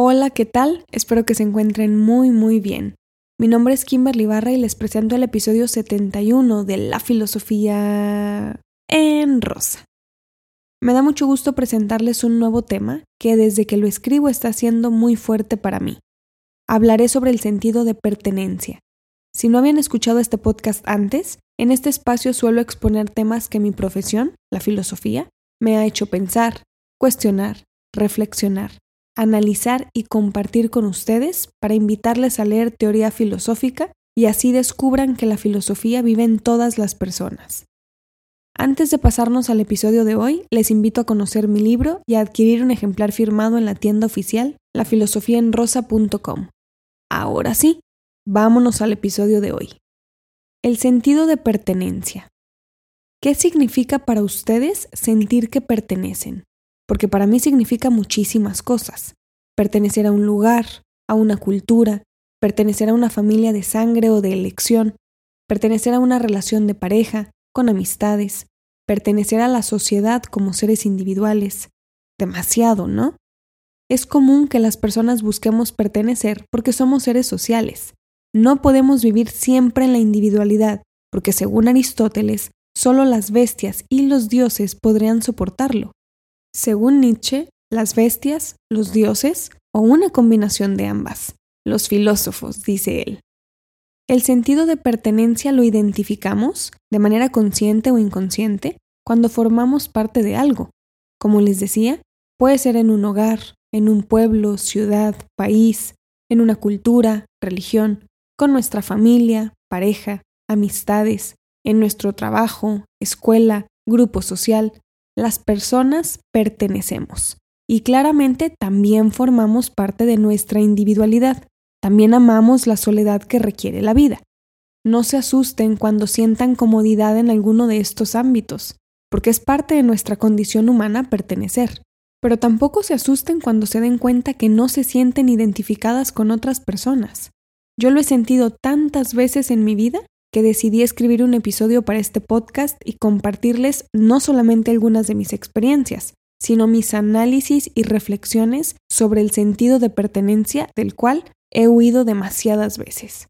Hola, ¿qué tal? Espero que se encuentren muy muy bien. Mi nombre es Kimberly Barra y les presento el episodio 71 de La Filosofía en Rosa. Me da mucho gusto presentarles un nuevo tema que desde que lo escribo está siendo muy fuerte para mí. Hablaré sobre el sentido de pertenencia. Si no habían escuchado este podcast antes, en este espacio suelo exponer temas que mi profesión, la filosofía, me ha hecho pensar, cuestionar, reflexionar analizar y compartir con ustedes para invitarles a leer teoría filosófica y así descubran que la filosofía vive en todas las personas. Antes de pasarnos al episodio de hoy, les invito a conocer mi libro y a adquirir un ejemplar firmado en la tienda oficial lafilosofiaenrosa.com. Ahora sí, vámonos al episodio de hoy. El sentido de pertenencia. ¿Qué significa para ustedes sentir que pertenecen? porque para mí significa muchísimas cosas. Pertenecer a un lugar, a una cultura, pertenecer a una familia de sangre o de elección, pertenecer a una relación de pareja, con amistades, pertenecer a la sociedad como seres individuales. Demasiado, ¿no? Es común que las personas busquemos pertenecer porque somos seres sociales. No podemos vivir siempre en la individualidad, porque según Aristóteles, solo las bestias y los dioses podrían soportarlo. Según Nietzsche, las bestias, los dioses o una combinación de ambas. Los filósofos, dice él. El sentido de pertenencia lo identificamos, de manera consciente o inconsciente, cuando formamos parte de algo. Como les decía, puede ser en un hogar, en un pueblo, ciudad, país, en una cultura, religión, con nuestra familia, pareja, amistades, en nuestro trabajo, escuela, grupo social, las personas pertenecemos y claramente también formamos parte de nuestra individualidad. También amamos la soledad que requiere la vida. No se asusten cuando sientan comodidad en alguno de estos ámbitos, porque es parte de nuestra condición humana pertenecer. Pero tampoco se asusten cuando se den cuenta que no se sienten identificadas con otras personas. Yo lo he sentido tantas veces en mi vida que decidí escribir un episodio para este podcast y compartirles no solamente algunas de mis experiencias, sino mis análisis y reflexiones sobre el sentido de pertenencia del cual he huido demasiadas veces.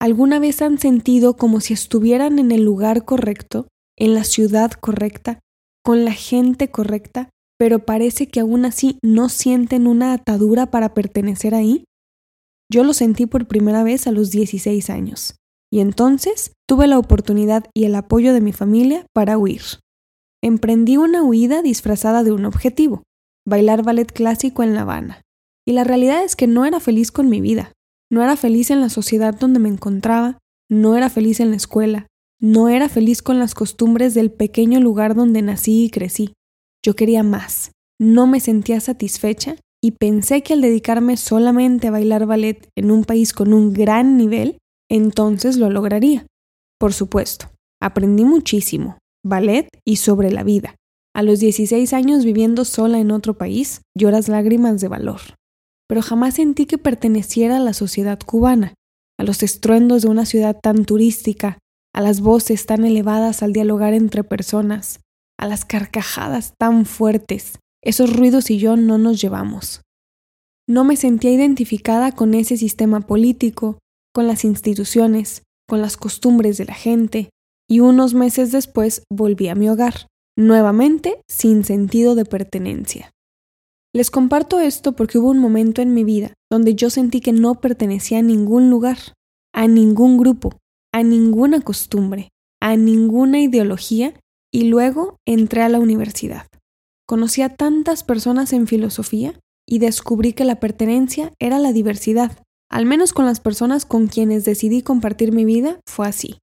¿Alguna vez han sentido como si estuvieran en el lugar correcto, en la ciudad correcta, con la gente correcta, pero parece que aún así no sienten una atadura para pertenecer ahí? Yo lo sentí por primera vez a los 16 años. Y entonces tuve la oportunidad y el apoyo de mi familia para huir. Emprendí una huida disfrazada de un objetivo, bailar ballet clásico en La Habana. Y la realidad es que no era feliz con mi vida, no era feliz en la sociedad donde me encontraba, no era feliz en la escuela, no era feliz con las costumbres del pequeño lugar donde nací y crecí. Yo quería más, no me sentía satisfecha y pensé que al dedicarme solamente a bailar ballet en un país con un gran nivel, entonces lo lograría. Por supuesto, aprendí muchísimo, ballet y sobre la vida. A los 16 años viviendo sola en otro país, lloras lágrimas de valor. Pero jamás sentí que perteneciera a la sociedad cubana, a los estruendos de una ciudad tan turística, a las voces tan elevadas al dialogar entre personas, a las carcajadas tan fuertes. Esos ruidos y yo no nos llevamos. No me sentía identificada con ese sistema político, con las instituciones, con las costumbres de la gente, y unos meses después volví a mi hogar, nuevamente sin sentido de pertenencia. Les comparto esto porque hubo un momento en mi vida donde yo sentí que no pertenecía a ningún lugar, a ningún grupo, a ninguna costumbre, a ninguna ideología y luego entré a la universidad. Conocí a tantas personas en filosofía y descubrí que la pertenencia era la diversidad, al menos con las personas con quienes decidí compartir mi vida, fue así.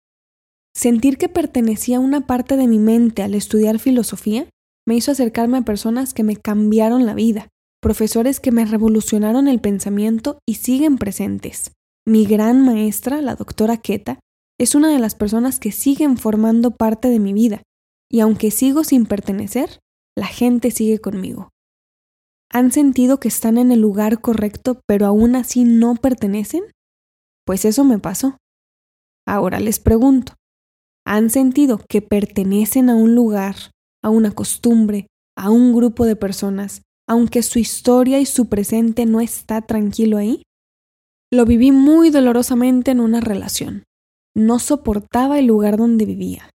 Sentir que pertenecía a una parte de mi mente al estudiar filosofía me hizo acercarme a personas que me cambiaron la vida, profesores que me revolucionaron el pensamiento y siguen presentes. Mi gran maestra, la doctora Keta, es una de las personas que siguen formando parte de mi vida, y aunque sigo sin pertenecer, la gente sigue conmigo. ¿Han sentido que están en el lugar correcto pero aún así no pertenecen? Pues eso me pasó. Ahora les pregunto, ¿han sentido que pertenecen a un lugar, a una costumbre, a un grupo de personas, aunque su historia y su presente no está tranquilo ahí? Lo viví muy dolorosamente en una relación. No soportaba el lugar donde vivía.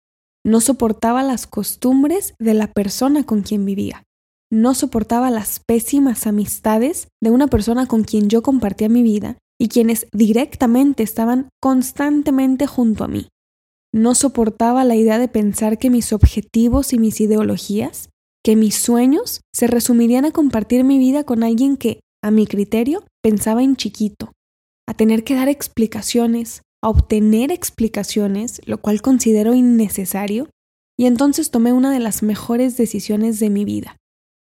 No soportaba las costumbres de la persona con quien vivía. No soportaba las pésimas amistades de una persona con quien yo compartía mi vida y quienes directamente estaban constantemente junto a mí. No soportaba la idea de pensar que mis objetivos y mis ideologías, que mis sueños, se resumirían a compartir mi vida con alguien que, a mi criterio, pensaba en chiquito, a tener que dar explicaciones, a obtener explicaciones, lo cual considero innecesario, y entonces tomé una de las mejores decisiones de mi vida,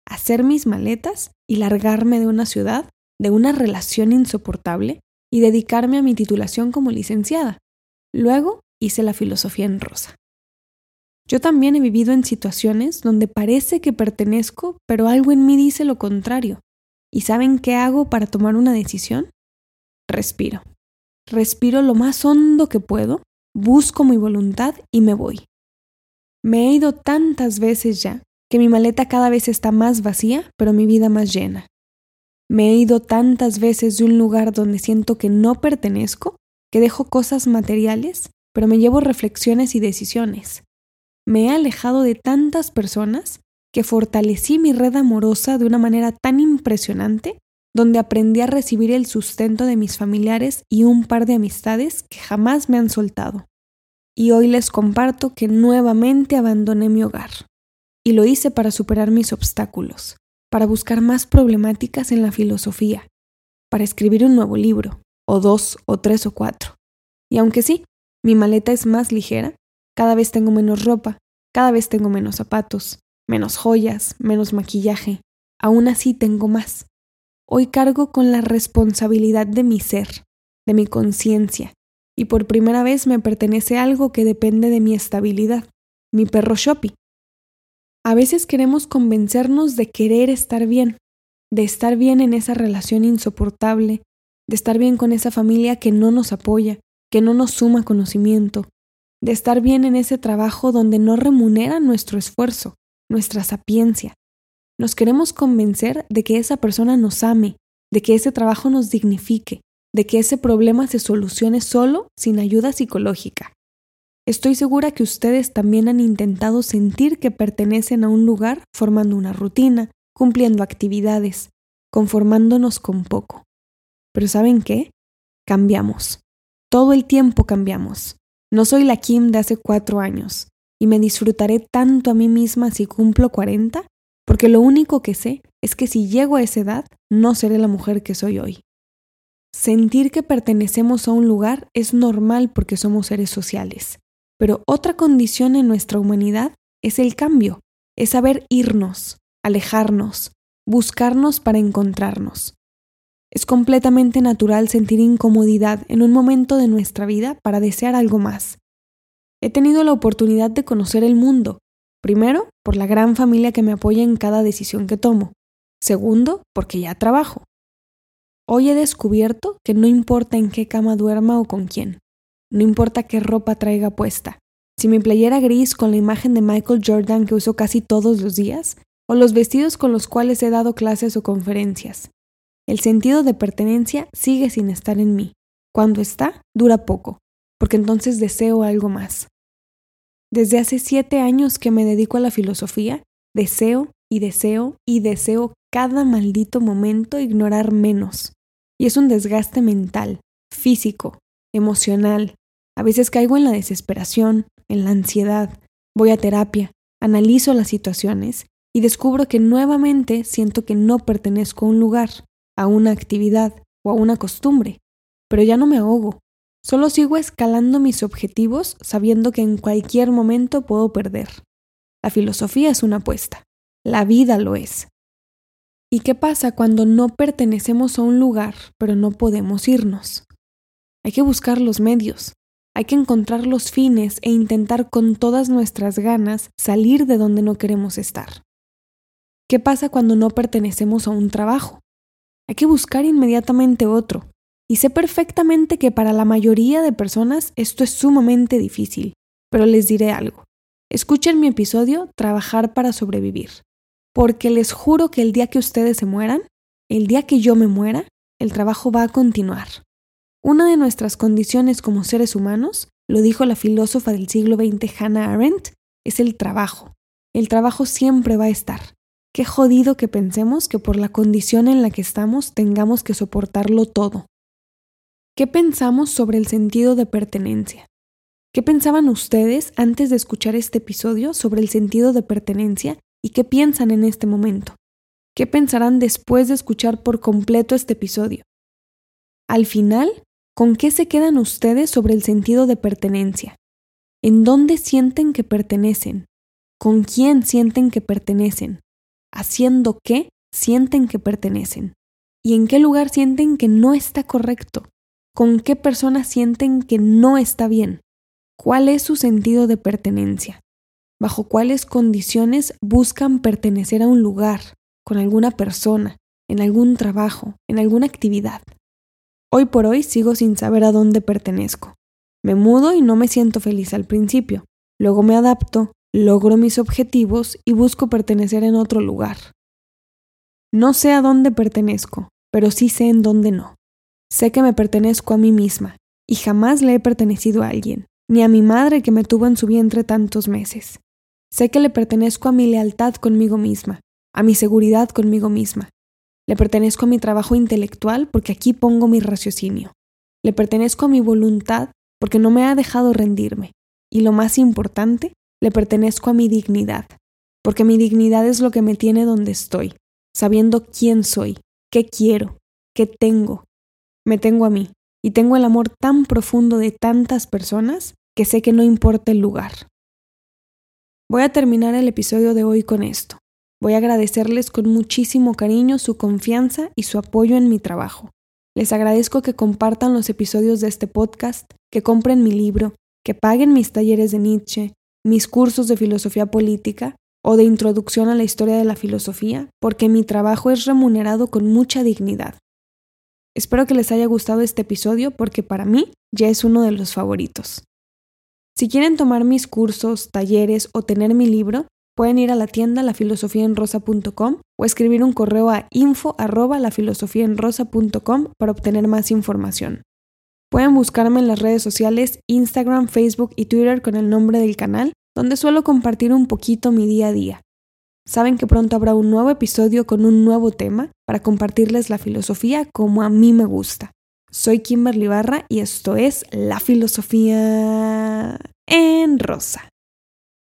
hacer mis maletas y largarme de una ciudad, de una relación insoportable, y dedicarme a mi titulación como licenciada. Luego hice la filosofía en rosa. Yo también he vivido en situaciones donde parece que pertenezco, pero algo en mí dice lo contrario. ¿Y saben qué hago para tomar una decisión? Respiro respiro lo más hondo que puedo, busco mi voluntad y me voy. Me he ido tantas veces ya que mi maleta cada vez está más vacía, pero mi vida más llena. Me he ido tantas veces de un lugar donde siento que no pertenezco, que dejo cosas materiales, pero me llevo reflexiones y decisiones. Me he alejado de tantas personas que fortalecí mi red amorosa de una manera tan impresionante donde aprendí a recibir el sustento de mis familiares y un par de amistades que jamás me han soltado. Y hoy les comparto que nuevamente abandoné mi hogar. Y lo hice para superar mis obstáculos, para buscar más problemáticas en la filosofía, para escribir un nuevo libro, o dos, o tres, o cuatro. Y aunque sí, mi maleta es más ligera, cada vez tengo menos ropa, cada vez tengo menos zapatos, menos joyas, menos maquillaje, aún así tengo más Hoy cargo con la responsabilidad de mi ser, de mi conciencia, y por primera vez me pertenece algo que depende de mi estabilidad, mi perro Shoppy. A veces queremos convencernos de querer estar bien, de estar bien en esa relación insoportable, de estar bien con esa familia que no nos apoya, que no nos suma conocimiento, de estar bien en ese trabajo donde no remunera nuestro esfuerzo, nuestra sapiencia, nos queremos convencer de que esa persona nos ame, de que ese trabajo nos dignifique, de que ese problema se solucione solo sin ayuda psicológica. Estoy segura que ustedes también han intentado sentir que pertenecen a un lugar formando una rutina, cumpliendo actividades, conformándonos con poco. Pero ¿saben qué? Cambiamos. Todo el tiempo cambiamos. No soy la Kim de hace cuatro años, y me disfrutaré tanto a mí misma si cumplo cuarenta porque lo único que sé es que si llego a esa edad, no seré la mujer que soy hoy. Sentir que pertenecemos a un lugar es normal porque somos seres sociales, pero otra condición en nuestra humanidad es el cambio, es saber irnos, alejarnos, buscarnos para encontrarnos. Es completamente natural sentir incomodidad en un momento de nuestra vida para desear algo más. He tenido la oportunidad de conocer el mundo, Primero, por la gran familia que me apoya en cada decisión que tomo. Segundo, porque ya trabajo. Hoy he descubierto que no importa en qué cama duerma o con quién. No importa qué ropa traiga puesta. Si mi playera gris con la imagen de Michael Jordan que uso casi todos los días, o los vestidos con los cuales he dado clases o conferencias. El sentido de pertenencia sigue sin estar en mí. Cuando está, dura poco, porque entonces deseo algo más. Desde hace siete años que me dedico a la filosofía, deseo y deseo y deseo cada maldito momento ignorar menos. Y es un desgaste mental, físico, emocional. A veces caigo en la desesperación, en la ansiedad, voy a terapia, analizo las situaciones y descubro que nuevamente siento que no pertenezco a un lugar, a una actividad o a una costumbre. Pero ya no me ahogo, Solo sigo escalando mis objetivos sabiendo que en cualquier momento puedo perder. La filosofía es una apuesta. La vida lo es. ¿Y qué pasa cuando no pertenecemos a un lugar pero no podemos irnos? Hay que buscar los medios, hay que encontrar los fines e intentar con todas nuestras ganas salir de donde no queremos estar. ¿Qué pasa cuando no pertenecemos a un trabajo? Hay que buscar inmediatamente otro, y sé perfectamente que para la mayoría de personas esto es sumamente difícil, pero les diré algo. Escuchen mi episodio Trabajar para sobrevivir. porque les juro que el día que ustedes se mueran, el día que yo me muera, el trabajo va a continuar. Una de nuestras condiciones como seres humanos, lo dijo la filósofa del siglo XX Hannah Arendt, es el trabajo. El trabajo siempre va a estar. Qué jodido que pensemos que por la condición en la que estamos tengamos que soportarlo todo. ¿Qué pensamos sobre el sentido de pertenencia? ¿Qué pensaban ustedes antes de escuchar este episodio sobre el sentido de pertenencia y qué piensan en este momento? ¿Qué pensarán después de escuchar por completo este episodio? Al final, ¿con qué se quedan ustedes sobre el sentido de pertenencia? ¿En dónde sienten que pertenecen? ¿Con quién sienten que pertenecen? ¿Haciendo qué sienten que pertenecen? ¿Y en qué lugar sienten que no está correcto? ¿Con qué personas sienten que no está bien? ¿Cuál es su sentido de pertenencia? ¿Bajo cuáles condiciones buscan pertenecer a un lugar, con alguna persona, en algún trabajo, en alguna actividad? Hoy por hoy sigo sin saber a dónde pertenezco. Me mudo y no me siento feliz al principio. Luego me adapto, logro mis objetivos y busco pertenecer en otro lugar. No sé a dónde pertenezco, pero sí sé en dónde no. Sé que me pertenezco a mí misma, y jamás le he pertenecido a alguien ni a mi madre que me tuvo en su vientre tantos meses. Sé que le pertenezco a mi lealtad conmigo misma, a mi seguridad conmigo misma. Le pertenezco a mi trabajo intelectual porque aquí pongo mi raciocinio. Le pertenezco a mi voluntad porque no me ha dejado rendirme. Y lo más importante, le pertenezco a mi dignidad, porque mi dignidad es lo que me tiene donde estoy, sabiendo quién soy, qué quiero, qué tengo. Me tengo a mí y tengo el amor tan profundo de tantas personas que sé que no importa el lugar. Voy a terminar el episodio de hoy con esto. Voy a agradecerles con muchísimo cariño su confianza y su apoyo en mi trabajo. Les agradezco que compartan los episodios de este podcast, que compren mi libro, que paguen mis talleres de Nietzsche, mis cursos de filosofía política o de introducción a la historia de la filosofía, porque mi trabajo es remunerado con mucha dignidad. Espero que les haya gustado este episodio porque para mí ya es uno de los favoritos. Si quieren tomar mis cursos, talleres o tener mi libro, pueden ir a la tienda lafilosofiaenrosa.com o escribir un correo a info para obtener más información. Pueden buscarme en las redes sociales Instagram, Facebook y Twitter con el nombre del canal, donde suelo compartir un poquito mi día a día. Saben que pronto habrá un nuevo episodio con un nuevo tema para compartirles la filosofía como a mí me gusta. Soy Kimberly Barra y esto es La Filosofía en Rosa.